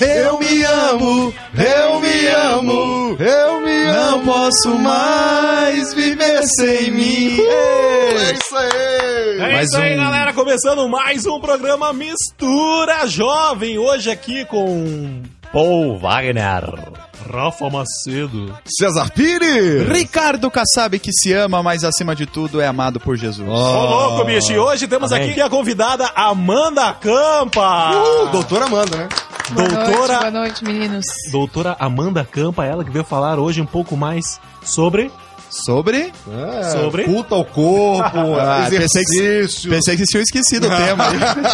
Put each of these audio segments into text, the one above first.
Eu me amo, eu me amo, eu me amo. Não posso mais viver sem mim. É isso aí! É Mais isso aí, um- galera. Começando mais um programa Mistura Jovem. Hoje aqui com Paul Wagner, Rafa Macedo, César Pires! Ricardo Kassab que se ama, mas acima de tudo é amado por Jesus. Ô louco, bicho. E hoje temos Amém. aqui a convidada Amanda Campa. Uh, doutora Amanda, né? Boa Doutora- noite, boa noite, meninos. Doutora Amanda Campa, ela que veio falar hoje um pouco mais sobre. Sobre? É, Sobre? Culto ao corpo, Ah, pensei que- exercício. Pensei que tinha esquecido o tema.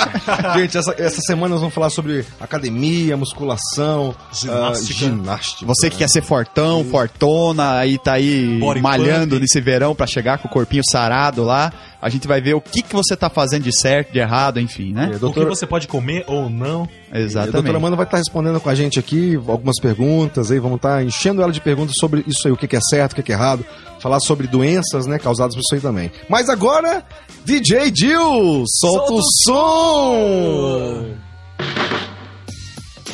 Gente, essa, essa semana nós vamos falar sobre academia, musculação, Ginástica. ah, ginástica. Você que quer ser fortão, fortona, aí tá aí Body malhando pump. nesse verão pra chegar com o corpinho sarado lá. A gente vai ver o que, que você tá fazendo de certo, de errado, enfim, né? É, O que você pode comer ou não. a doutora Exatamente. Amanda vai estar respondendo com a gente aqui algumas perguntas, aí vamos estar enchendo ela de perguntas sobre isso aí, o que que é certo, o que que é errado, falar sobre doenças, né, causadas por isso aí também. Mas agora, DJ Dil, solta o som!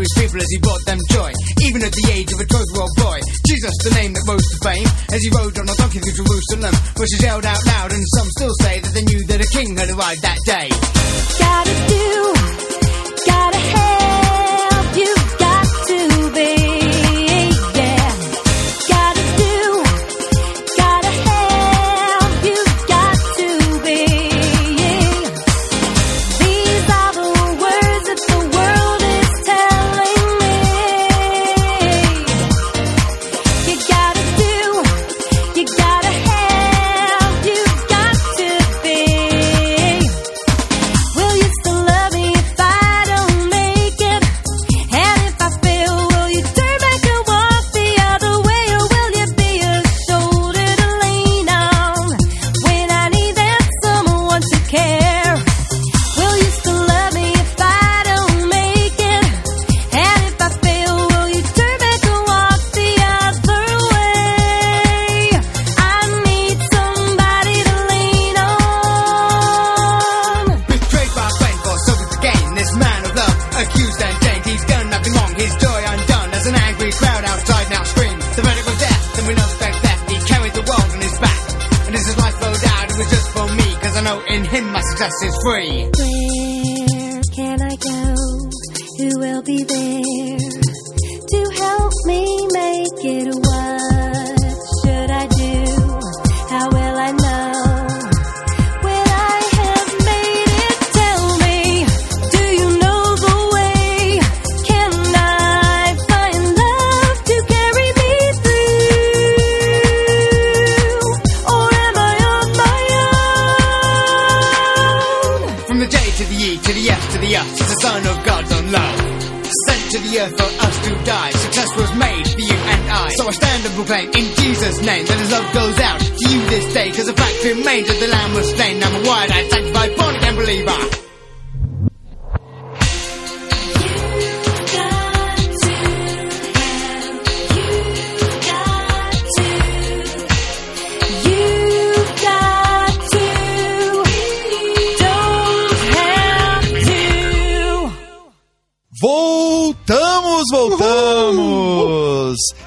His people as he brought them joy. Even at the age of a 12 year old boy. Jesus, the name that rose to fame. As he rode on a donkey through Jerusalem. which Voices yelled out loud, and some still say that they knew that a king had arrived that day. Gotta do, gotta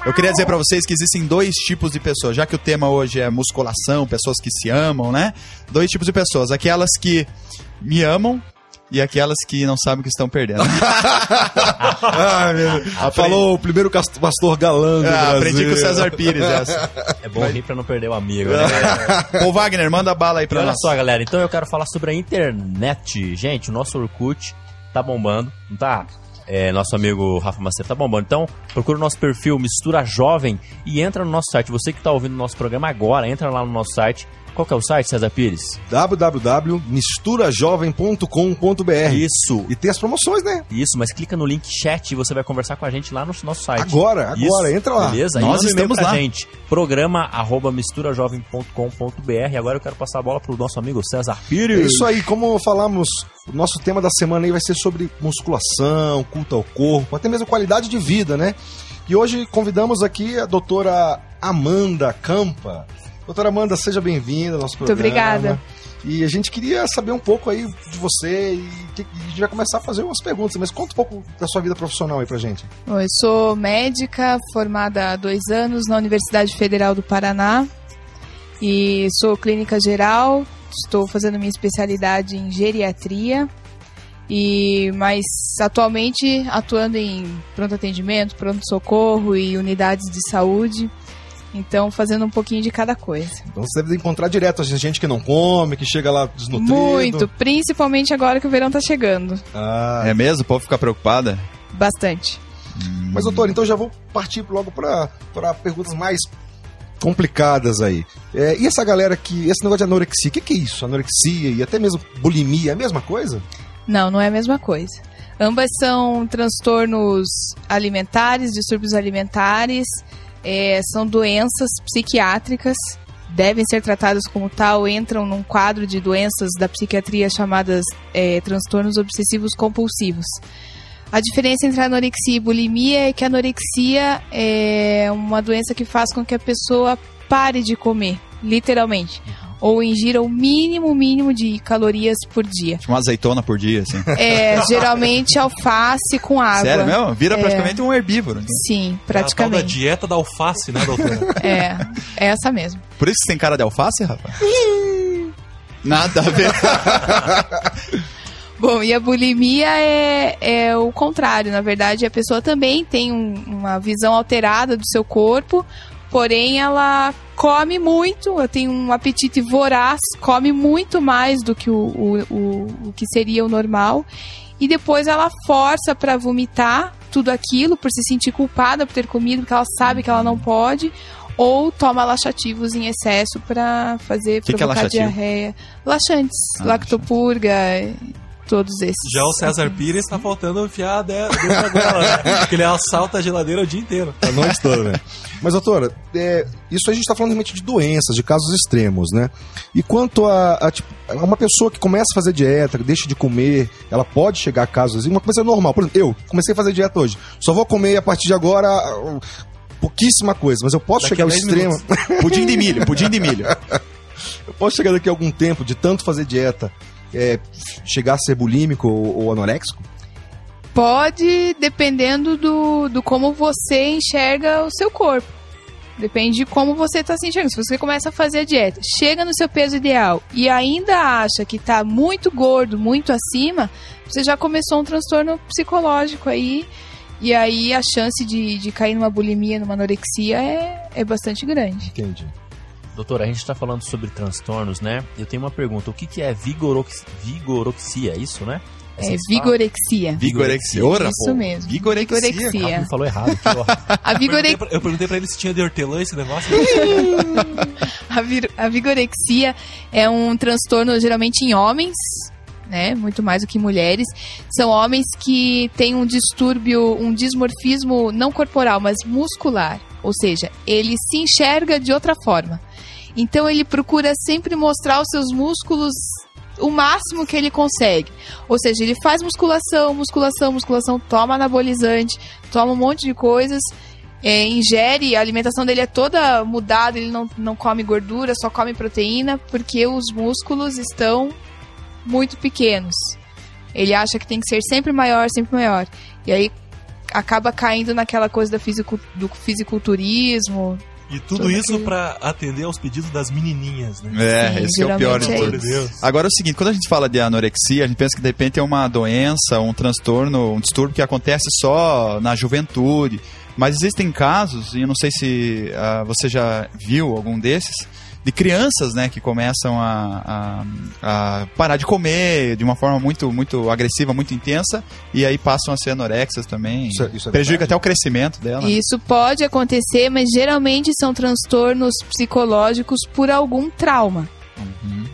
Eu queria dizer pra vocês que existem dois tipos de pessoas, já que o tema hoje é musculação, pessoas que se amam, né? Dois tipos de pessoas, aquelas que me amam e aquelas que não sabem o que estão perdendo. Ai, meu... Falou o primeiro pastor galã do Ah, aprendi com o César Pires essa. É bom rir pra não perder o amigo, né? Ô Wagner, manda bala aí pra olha nós. só, galera, então eu quero falar sobre a internet. Gente, o nosso Orkut tá bombando, não tá? É, nosso amigo Rafa Macedo tá bombando. Então, procura o nosso perfil Mistura Jovem e entra no nosso site. Você que tá ouvindo o nosso programa agora, entra lá no nosso site. Qual que é o site, César Pires? www.misturajovem.com.br Isso. E tem as promoções, né? Isso, mas clica no link chat e você vai conversar com a gente lá no nosso site. Agora, agora, entra lá. Beleza? Nós e estamos lá. gente. Programa arroba misturajovem.com.br. Agora eu quero passar a bola pro nosso amigo César É Pires. isso aí, como falamos, o nosso tema da semana aí vai ser sobre musculação, culto ao corpo, até mesmo qualidade de vida, né? E hoje convidamos aqui a doutora Amanda Campa. Doutora Amanda, seja bem-vinda ao nosso Muito programa. obrigada. E a gente queria saber um pouco aí de você e e a gente vai começar a fazer umas perguntas, mas conta um pouco da sua vida profissional aí pra gente. Bom, eu sou médica, formada há dois anos na Universidade Federal do Paraná e sou clínica geral. Estou fazendo minha especialidade em geriatria e mas atualmente atuando em pronto atendimento, pronto socorro e unidades de saúde. Então fazendo um pouquinho de cada coisa. Então você deve encontrar direto a gente que não come, que chega lá desnutrido. Muito, principalmente agora que o verão tá chegando. Ah, É mesmo? O povo fica preocupada? Bastante. Mas, doutor, então já vou partir logo para perguntas mais complicadas aí. É, e essa galera que. Esse negócio de anorexia, o que, que é isso? Anorexia e até mesmo bulimia, é a mesma coisa? Não, não é a mesma coisa. Ambas são transtornos alimentares, distúrbios alimentares, é, são doenças psiquiátricas, devem ser tratadas como tal, entram num quadro de doenças da psiquiatria chamadas é, transtornos obsessivos compulsivos. A diferença entre anorexia e bulimia é que a anorexia é uma doença que faz com que a pessoa pare de comer, literalmente, ou ingira o mínimo mínimo de calorias por dia. Tipo uma azeitona por dia, assim. É, geralmente alface com água. Sério mesmo? Vira É. praticamente um herbívoro. Sim, É a tal da praticamente. dieta da alface, né, doutora? É, é essa mesmo. Por isso que você tem cara de alface, rapaz? Nada a ver. Bom, e a bulimia é, é o contrário. Na verdade, a pessoa também tem um- uma visão alterada do seu corpo, porém ela come muito, ela tem um apetite voraz, come muito mais do que o, o, o, o que seria o normal. E depois ela força para vomitar tudo aquilo por se sentir culpada por ter comido, porque ela sabe que ela não pode. Ou toma laxativos em excesso para fazer Que que é provocar laxativo? diarreia. Laxantes, Ah, lactopurga, todos esses. Já o César Pires tá faltando enfiar de- dentro da goela, né? Porque ele assalta a geladeira o dia inteiro. A noite toda, né? Mas, doutora, é, isso a gente está falando realmente de doenças, de casos extremos, né? E quanto a, a, tipo, uma pessoa que começa a fazer dieta, que deixa de comer, ela pode chegar a casos assim, uma coisa normal. Por exemplo, eu comecei a fazer dieta hoje. Só vou comer a partir de agora uh, pouquíssima coisa, mas eu posso Daqui chegar a ao 10 extremo. Pudim de milho, pudim de milho. eu posso chegar daqui a algum tempo de tanto fazer dieta, é, chegar a ser bulímico ou, ou anoréxico? Pode, dependendo do, do como você enxerga o seu corpo. Depende de como você está se enxergando. Se você começa a fazer a dieta, chega no seu peso ideal e ainda acha que está muito gordo, muito acima, você já começou um transtorno psicológico aí. E aí a chance de, de cair numa bulimia, numa anorexia é, é bastante grande. Entendi. Doutora, a gente está falando sobre transtornos, né? Eu tenho uma pergunta. O que, que é vigorox... vigoroxia? É isso, né? assim É se fala? vigorexia. Vigorexia. Ora, Isso pô. mesmo. Vigorexia. Vigorexia. Ah, falou errado. A Eu perguntei, vigorexia. pra, eu perguntei pra ele se tinha de hortelã esse negócio. A, vir- a vigorexia é um transtorno geralmente em homens, né? Muito mais do que em mulheres. São homens que têm um distúrbio, um dismorfismo não corporal, mas muscular. Ou seja, ele se enxerga de outra forma. Então ele procura sempre mostrar os seus músculos o máximo que ele consegue. Ou seja, ele faz musculação, musculação, musculação, toma anabolizante, toma um monte de coisas é, ingere, a alimentação dele é toda mudada, ele não, não come gordura, só come proteína, porque os músculos estão muito pequenos. Ele acha que tem que ser sempre maior, sempre maior. E aí acaba caindo naquela coisa do fisiculturismo. E tudo Tudo isso aquilo. pra atender aos pedidos das menininhas, né? É, Sim, esse é o pior de é Deus. Agora é o seguinte, quando a gente fala de anorexia, a gente pensa que de repente é uma doença, um transtorno, um distúrbio que acontece só na juventude. Mas existem casos, e eu não sei se ah, você já viu algum desses, de crianças, né, que começam a, a- a parar de comer de uma forma muito, muito agressiva, muito intensa, e aí passam a ser anorexas também. Isso é- isso é prejudica verdade. até o crescimento dela. Isso pode acontecer, mas geralmente são transtornos psicológicos por algum trauma.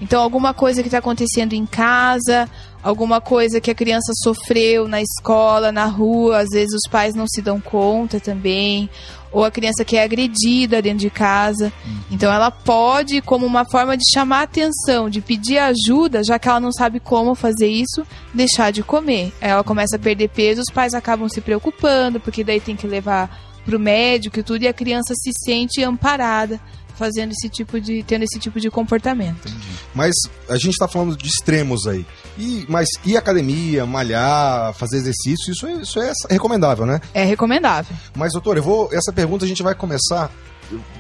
Então, alguma coisa que está acontecendo em casa, alguma coisa que a criança sofreu na escola, na rua, às vezes os pais não se dão conta também, ou a criança que é agredida dentro de casa. Então, ela pode, como uma forma de chamar a atenção, de pedir ajuda, já que ela não sabe como fazer isso, deixar de comer. Aí ela começa a perder peso, os pais acabam se preocupando, porque daí tem que levar pro médico e tudo, e a criança se sente amparada fazendo esse tipo de tendo esse tipo de comportamento. Mas a gente tá falando de extremos aí. E, mas e academia, malhar, fazer exercício, isso, é- isso é recomendável, né? É recomendável. Mas, doutor, eu vou. Essa pergunta a gente vai começar.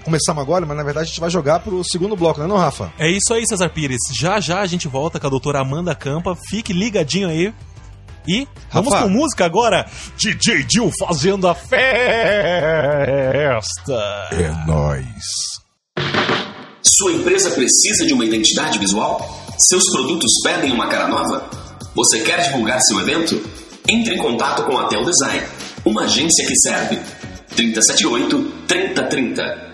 Começamos agora, mas na verdade a gente vai jogar pro segundo bloco, né, não, Rafa? É isso aí, Cesar Pires. Já já a gente volta com a doutora Amanda Campa. Fique ligadinho aí. E vamos Rafa. com música agora. DJ Dil fazendo a festa. É nóis. Sua empresa precisa de uma identidade visual? Seus produtos pedem uma cara nova? Você quer divulgar seu evento? Entre em contato com a Tel Design, uma agência que serve. 378 3030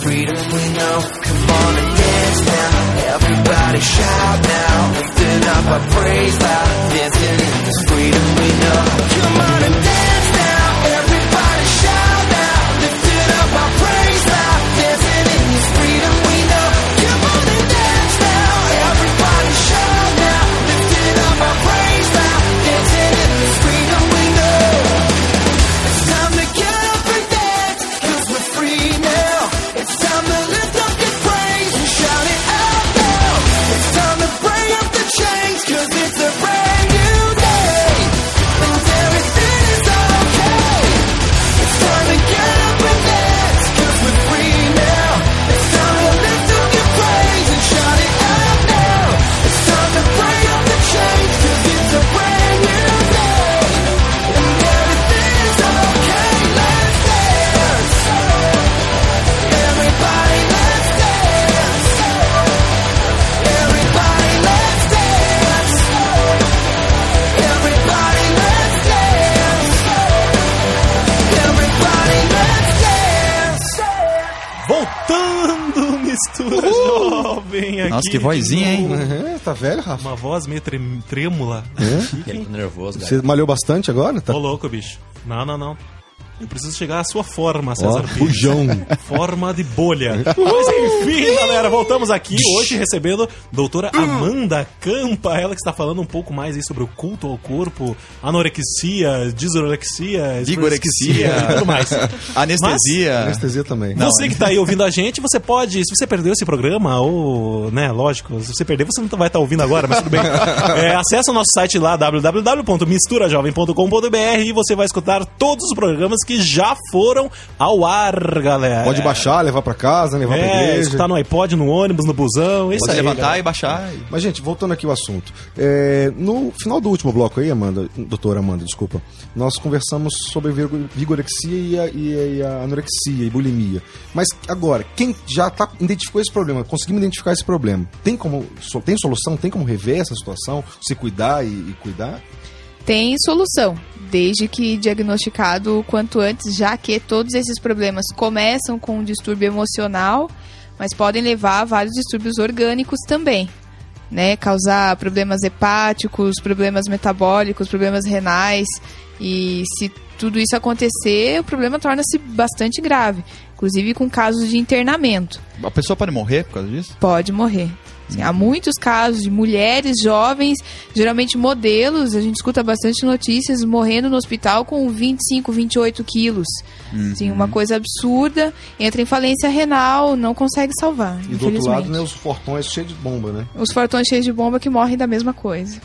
free. Voltando mistura Uhul. jovem aqui. Nossa, que vozinha, hein? Uhum, tá velho, Rafa? Uma voz meio trêmula. É? Fiquem... Tá nervoso, Você malhou bastante agora? Tá... Ô, louco, bicho. Não, não, não. Eu preciso chegar à sua forma, César Pires. fujão. Forma de bolha. Mas enfim, galera, voltamos aqui hoje recebendo doutora Amanda Campa, ela que está falando um pouco mais aí sobre o culto ao corpo, anorexia, disorexia, Vigorexia. esclerexia, tudo mais. Anestesia. Anestesia também. Não, você que tá aí ouvindo a gente, você pode, se você perdeu esse programa, ou, né, lógico, se você perder, você não vai estar ouvindo agora, mas tudo bem. É, acessa o nosso site lá, www.misturajovem.com.br e você vai escutar todos os programas que já foram ao ar, galera. Pode baixar, levar pra casa, levar pra É, igreja. escutar no iPod, no ônibus, no busão, isso Pode aí. levantar galera. e baixar. Mas, gente, voltando aqui ao assunto. É, no final do último bloco aí, Amanda, doutora Amanda, desculpa, nós conversamos sobre vigo- vigorexia e a, e a- anorexia e bulimia. Mas agora, quem já tá, identificou esse problema, conseguimos identificar esse problema, tem como tem solução? Tem como rever essa situação? Se cuidar e, e cuidar? Tem solução, desde que diagnosticado o quanto antes, já que todos esses problemas começam com um distúrbio emocional, mas podem levar a vários distúrbios orgânicos também. Né, causar problemas hepáticos, problemas metabólicos, problemas renais. E se tudo isso acontecer, o problema torna-se bastante grave, inclusive com casos de internamento. A pessoa pode morrer por causa disso? Pode morrer. Assim, há muitos casos de mulheres jovens, geralmente modelos, a gente escuta bastante notícias, morrendo no hospital com 25, 28 quilos. Assim, uma coisa absurda, entra em falência renal, não consegue salvar, E do outro lado, né, os fortões cheios de bomba, né? Os fortões cheios de bomba que morrem da mesma coisa.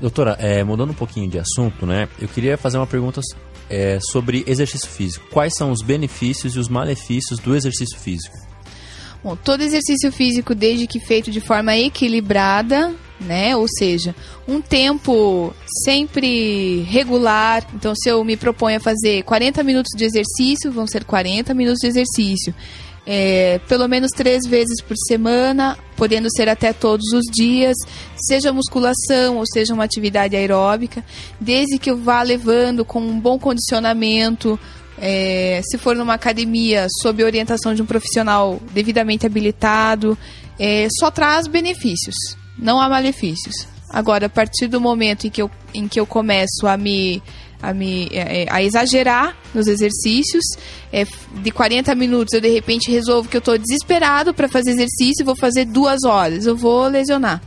Doutora, é, mudando um pouquinho de assunto, né? Eu queria fazer uma pergunta é, sobre exercício físico. Quais são os benefícios e os malefícios do exercício físico? Bom, todo exercício físico, desde que feito de forma equilibrada, né? Ou seja, um tempo sempre regular. Então, se eu me proponho a fazer 40 minutos de exercício, vão ser 40 minutos de exercício. É, pelo menos três vezes por semana, podendo ser até todos os dias, seja musculação ou seja uma atividade aeróbica, desde que eu vá levando com um bom condicionamento, é, se for numa academia sob orientação de um profissional devidamente habilitado, é, só traz benefícios, não há malefícios. Agora, a partir do momento em que eu, em que eu começo a me a, me, é, é, a exagerar nos exercícios, é, de 40 minutos eu de repente resolvo que eu estou desesperado para fazer exercício e vou fazer duas horas, eu vou lesionar.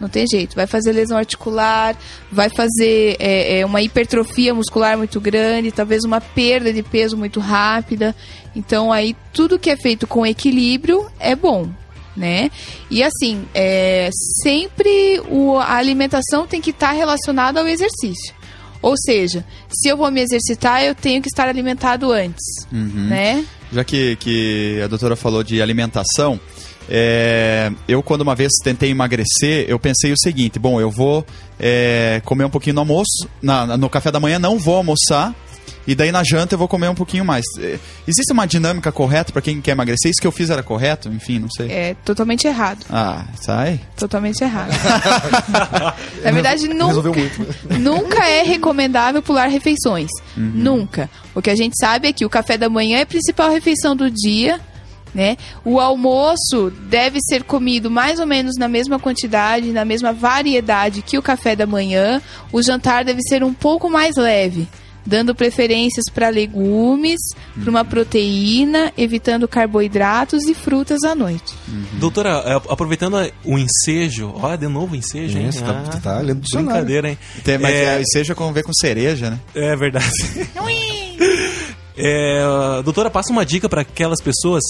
Não tem jeito. Vai fazer lesão articular, vai fazer é, é, uma hipertrofia muscular muito grande, talvez uma perda de peso muito rápida. Então, aí, tudo que é feito com equilíbrio é bom, né? E assim, é, sempre o, a alimentação tem que estar relacionada ao exercício. Ou seja, se eu vou me exercitar, eu tenho que estar alimentado antes, né? Já que, que a doutora falou de alimentação, é, eu quando uma vez tentei emagrecer, eu pensei o seguinte, bom, eu vou é, comer um pouquinho no almoço, na- no café da manhã não vou almoçar, e daí na janta eu vou comer um pouquinho mais. É, Existe uma dinâmica correta para quem quer emagrecer? Isso que eu fiz era correto? Enfim, não sei. É totalmente errado. Ah, sai. Totalmente errado. Na verdade, nunca, muito. nunca é recomendável pular refeições. Nunca. O que a gente sabe é que o café da manhã é a principal refeição do dia. Né? O almoço deve ser comido mais ou menos na mesma quantidade, na mesma variedade que o café da manhã. O jantar deve ser um pouco mais leve, dando preferências para legumes, para uma proteína, evitando carboidratos e frutas à noite. Doutora, é, aproveitando o ensejo, olha, de novo o ensejo, hein? Isso, tá- Ah, tá lendo. Brincadeira, hein? Tem, mas É, é, seja com ver com cereja, né? É verdade. É, doutora, passa uma dica para aquelas pessoas.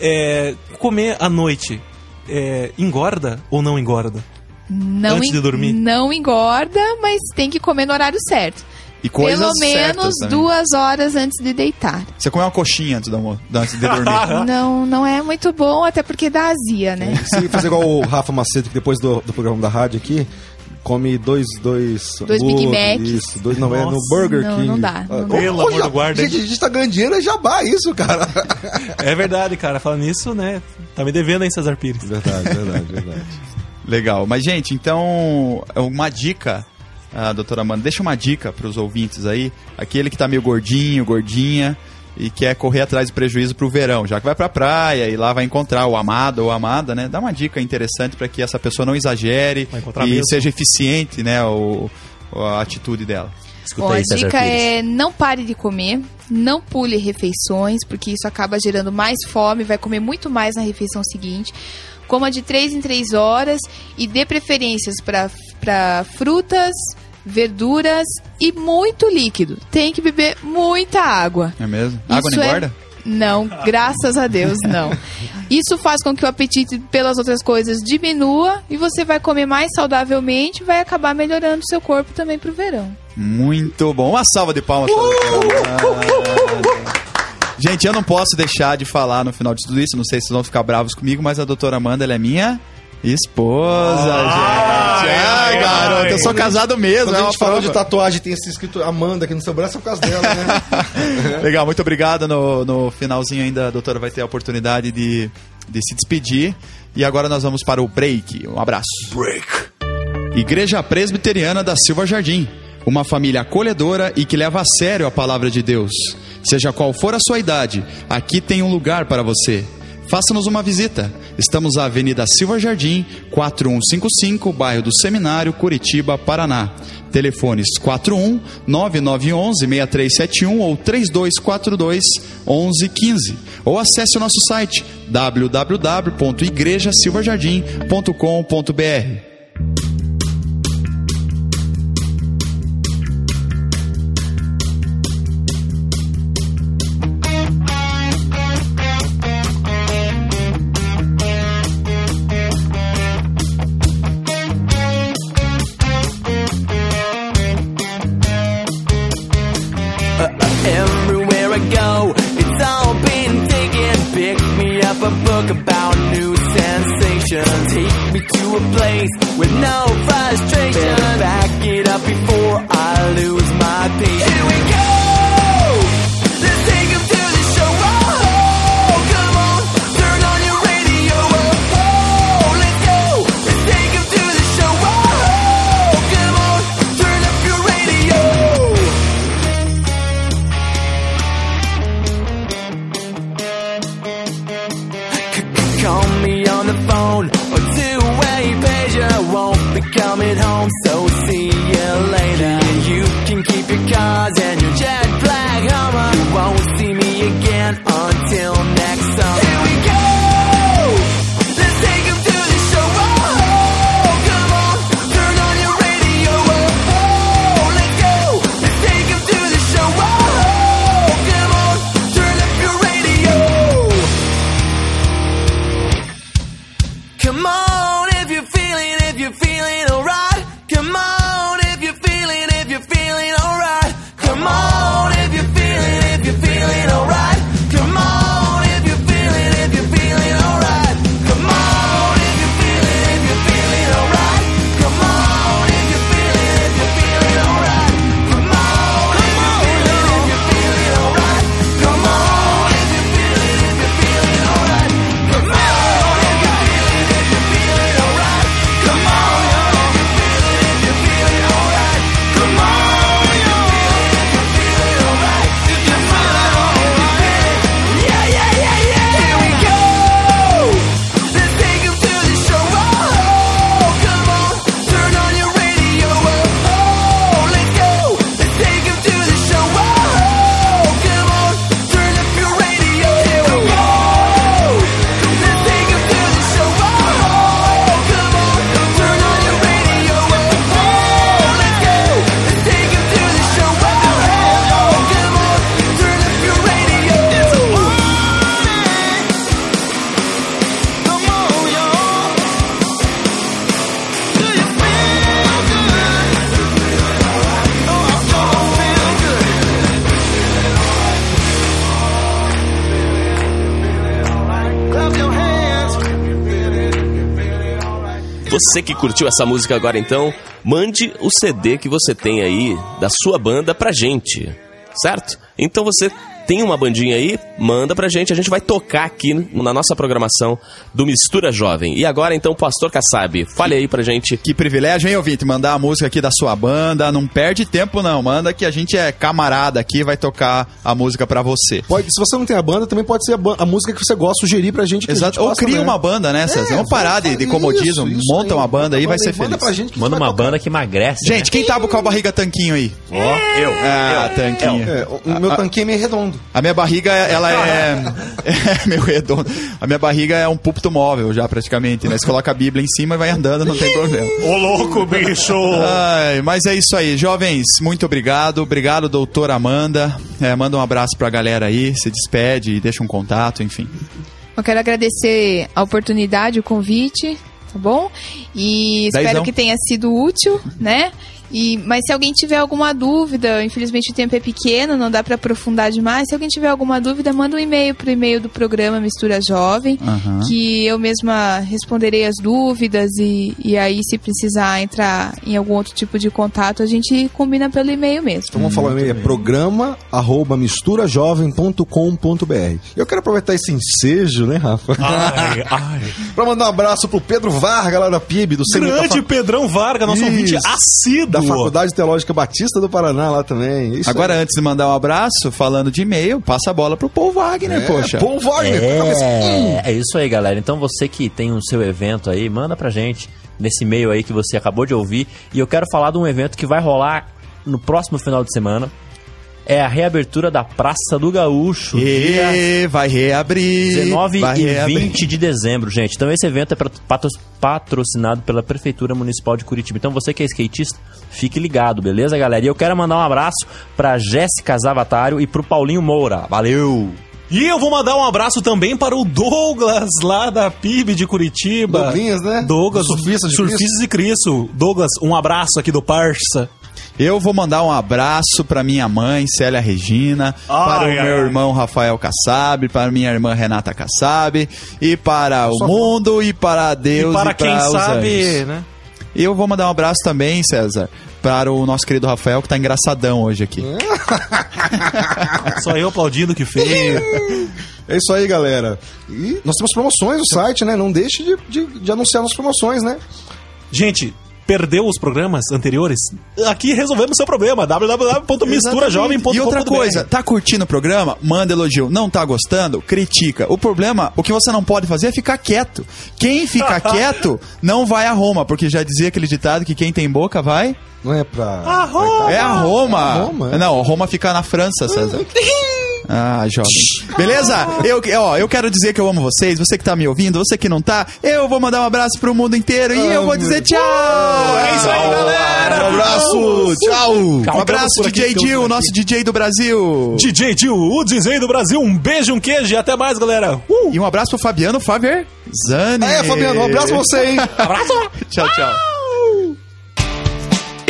É, comer à noite é, engorda ou não engorda? Não Antes de dormir? Não engorda, mas tem que comer no horário certo. E coisas Pelo menos duas horas antes de deitar. Você come uma coxinha antes, antes de dormir. Não, não é muito bom, até porque dá azia, né? Se fazer igual o Rafa Macedo, que depois do, do programa da rádio aqui, come dois. Dois, Dois Big Macs. Isso, dois não é no. Burger Não, King. não dá, não Ah, dá. Pelo ô, amor do guarda? Gente, a gente tá ganhando dinheiro, é jabá isso, cara. É verdade, cara. Falando nisso, né? Tá me devendo, hein, Cesar Pires? Verdade, verdade, verdade. Legal. Mas, gente, então, uma dica, a doutora Amanda, deixa uma dica para os ouvintes aí. Aquele que tá meio gordinho, gordinha, e quer correr atrás de prejuízo pro verão, já que vai pra praia e lá vai encontrar o amado ou a amada, né? Dá uma dica interessante para que essa pessoa não exagere e mesmo. seja eficiente, né, o, a atitude dela. Escuta Bom, a aí, César dica Pires. é não pare de comer, não pule refeições, porque isso acaba gerando mais fome, vai comer muito mais na refeição seguinte. Coma de 3 em 3 horas e dê preferências para frutas, verduras e muito líquido. Tem que beber muita água. É mesmo? Água Isso não é- engorda? Não, graças a Deus, não. Isso faz com que o apetite pelas outras coisas diminua e você vai comer mais saudavelmente e vai acabar melhorando o seu corpo também pro verão. Muito bom. Uma salva de palmas para a doutora Amanda. Gente, eu não posso deixar de falar no final de tudo isso. Não sei se vocês vão ficar bravos comigo, mas a doutora Amanda ela é minha esposa, gente. Ai, garoto, eu sou casado mesmo. Quando é a gente falou de tatuagem tem esse escrito Amanda aqui no seu braço, é por causa dela, né? Legal, muito obrigado. No, no finalzinho ainda a doutora vai ter a oportunidade de, de se despedir. E agora nós vamos para o break. Um abraço. Break. Igreja Presbiteriana da Silva Jardim. Uma família acolhedora e que leva a sério a palavra de Deus. Seja qual for a sua idade, aqui tem um lugar para você. Faça-nos uma visita. Estamos na Avenida Silva Jardim, 4155, bairro do Seminário, Curitiba, Paraná. Telefones 41 9911 6371 ou 3242 1115. Ou acesse o nosso site www.igrejasilvajardim.com.br. Você que curtiu essa música agora então, mande o CD que você tem aí da sua banda pra gente, certo? Então você tem uma bandinha aí, manda pra gente, a gente vai tocar aqui na nossa programação do Mistura Jovem. E agora então, Pastor Kassab, fale aí pra gente. Que privilégio, hein, ouvinte? Mandar a música aqui da sua banda. Não perde tempo, não. Manda que a gente é camarada aqui vai tocar a música pra você. Pode, se você não tem a banda, também pode ser a, a música que você gosta, sugerir pra gente. Que a Exato. gente Ou cria né? uma banda, né, César? É, Vamos parar de, de comodismo. isso monta aí. uma banda aí, vai ser Manda feliz. pra gente que a Manda gente vai uma tocar. banda que emagrece. Gente, quem tava com a barriga tanquinho aí? Ó, eu. Ah, tanquinho. É, o meu tanquinho é meio redondo. A minha barriga, ela é, é meio redonda. A minha barriga é um púlpito móvel já, praticamente, né? Você coloca a Bíblia em cima e vai andando, não tem problema. Ô, louco, bicho! Ai, mas é isso aí, jovens, muito obrigado. Obrigado, doutora Amanda. É, manda um abraço pra galera aí, se despede, deixa um contato, enfim. Eu quero agradecer a oportunidade, o convite, tá bom? E espero Dezão. que tenha sido útil, né? E, mas se alguém tiver alguma dúvida, infelizmente o tempo é pequeno, não dá para aprofundar demais. Se alguém tiver alguma dúvida, manda um e-mail pro e-mail do programa Mistura Jovem, Aham. que eu mesma responderei as dúvidas e, e aí se precisar entrar em algum outro tipo de contato, a gente combina pelo e-mail mesmo. Então vamos falar o e-mail, é programa arroba misturajovem.com.br. Eu quero aproveitar esse ensejo, né, Rafa? Ai, ai. pra mandar um abraço pro Pedro Varga, lá da PIB, do Grande Fa- Pedrão Varga, nosso Isso. ouvinte assíduo. Da Faculdade Teológica Batista do Paraná lá também. Isso Agora, aí. antes de mandar um abraço, falando de e-mail, passa a bola pro Paul Wagner, é, poxa. Paul Wagner. cabeça- Hum. É, é isso aí, galera. Então você que tem o seu evento aí, manda pra gente nesse e-mail aí que você acabou de ouvir. E eu quero falar de um evento que vai rolar no próximo final de semana. É a reabertura da Praça do Gaúcho. dia E vai reabrir. 19 vai e reabrir. 20 de dezembro, gente. Então esse evento é patrocinado pela Prefeitura Municipal de Curitiba. Então você que é skatista, fique ligado, beleza, galera? E eu quero mandar um abraço pra Jéssica Zavatário e pro Paulinho Moura. Valeu! E eu vou mandar um abraço também para o Douglas, lá da PIB de Curitiba. Douglinhas, né? Douglas, Surfista de Surfistas de Cristo. Douglas, um abraço aqui do Parça. Eu vou mandar um abraço para minha mãe, Célia Regina, Ai, para o meu ai. irmão Rafael Kassab, para minha irmã Renata Kassab, e para o mundo, e para Deus, e para quem os sabe, anjos. né? E eu vou mandar um abraço também, César, para o nosso querido Rafael, que tá engraçadão hoje aqui. Só eu aplaudindo que feio. É isso aí, galera. E nós temos promoções no site, né? Não deixe de, de, de anunciar nossas promoções, né? Gente, perdeu os programas anteriores? Aqui resolvemos seu problema. www.misturajovem.com.br E outra coisa, tá curtindo o programa? Manda elogio. Não tá gostando? Critica. O problema, o que você não pode fazer é ficar quieto. Quem fica quieto não vai a Roma, porque já dizia aquele ditado que quem tem boca vai. Não é pra. A Roma! É a Roma. É a Roma, é. Não, Roma fica na França, César. Ah, jovem. Beleza? Eu, ó, eu quero dizer que eu amo vocês. Você que tá me ouvindo, você que não tá, eu vou mandar um abraço pro mundo inteiro e eu vou dizer tchau. É isso aí, galera! Um abraço! Tchau! Um abraço, DJ Dil, nosso DJ do Brasil. DJ Tio, o DJ do Brasil. Um beijo, um queijo e até mais, galera. Uh! E um abraço pro Fabiano Faver Zani. É, Fabiano, um abraço pra você, hein? Tchau, tchau.